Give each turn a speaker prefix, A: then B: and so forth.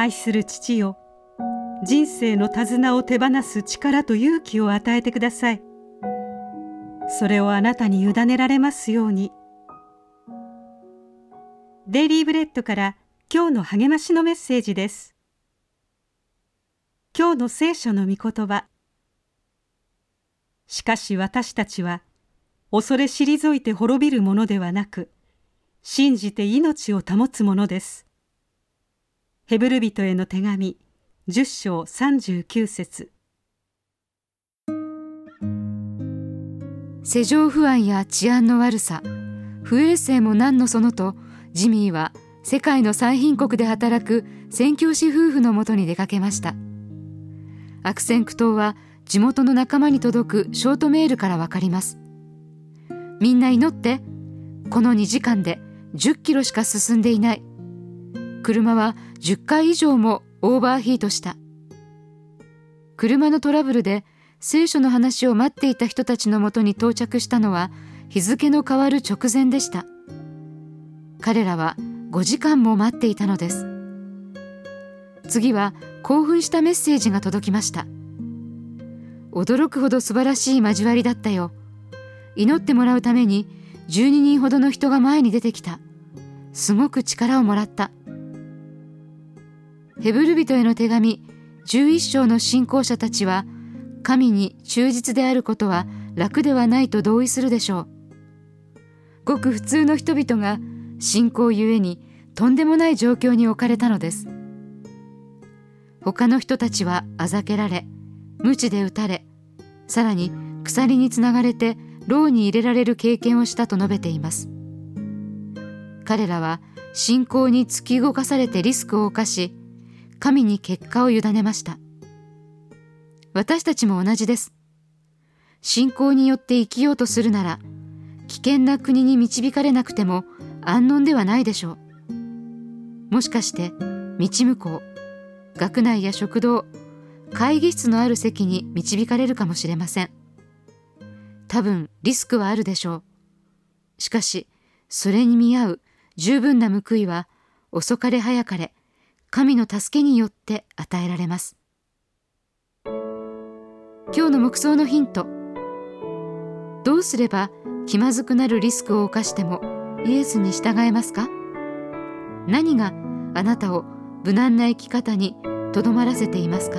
A: 愛する父よ人生の手綱を手放す力と勇気を与えてください。それをあなたに委ねられますように。デイリーブレッドから今日の励ましのメッセージです。今日の聖書の御言葉。しかし私たちは恐れ退いて滅びるものではなく信じて命を保つものです。ヘブル人への手紙10章39節。
B: 世情不安や治安の悪さ不衛生も何のそのとジミーは世界の最貧国で働く宣教師夫婦のもとに出かけました。悪戦苦闘は地元の仲間に届くショートメールからわかります。みんな祈ってこの2時間で10キロしか進んでいない。車は10回以上もオーバーヒートした。車のトラブルで聖書の話を待っていた人たちのもとに到着したのは日付の変わる直前でした。彼らは5時間も待っていたのです。次は興奮したメッセージが届きました。驚くほど素晴らしい交わりだったよ。祈ってもらうために12人ほどの人が前に出てきた。すごく力をもらった。ヘブル人への手紙11章の信仰者たちは神に忠実であることは楽ではないと同意するでしょう。ごく普通の人々が信仰ゆえにとんでもない状況に置かれたのです。他の人たちはあざけられ鞭で打たれさらに鎖につながれて牢に入れられる経験をしたと述べています。彼らは信仰に突き動かされてリスクを冒し神に結果を委ねました。私たちも同じです。信仰によって生きようとするなら危険な国に導かれなくても安穏ではないでしょう。もしかして道向こう学内や食堂会議室のある席に導かれるかもしれません。多分リスクはあるでしょう。しかしそれに見合う十分な報いは遅かれ早かれ神の助けによって与えられます。今日の目想のヒント。どうすれば気まずくなるリスクを冒してもイエスに従えますか？何があなたを無難な生き方にとどまらせていますか？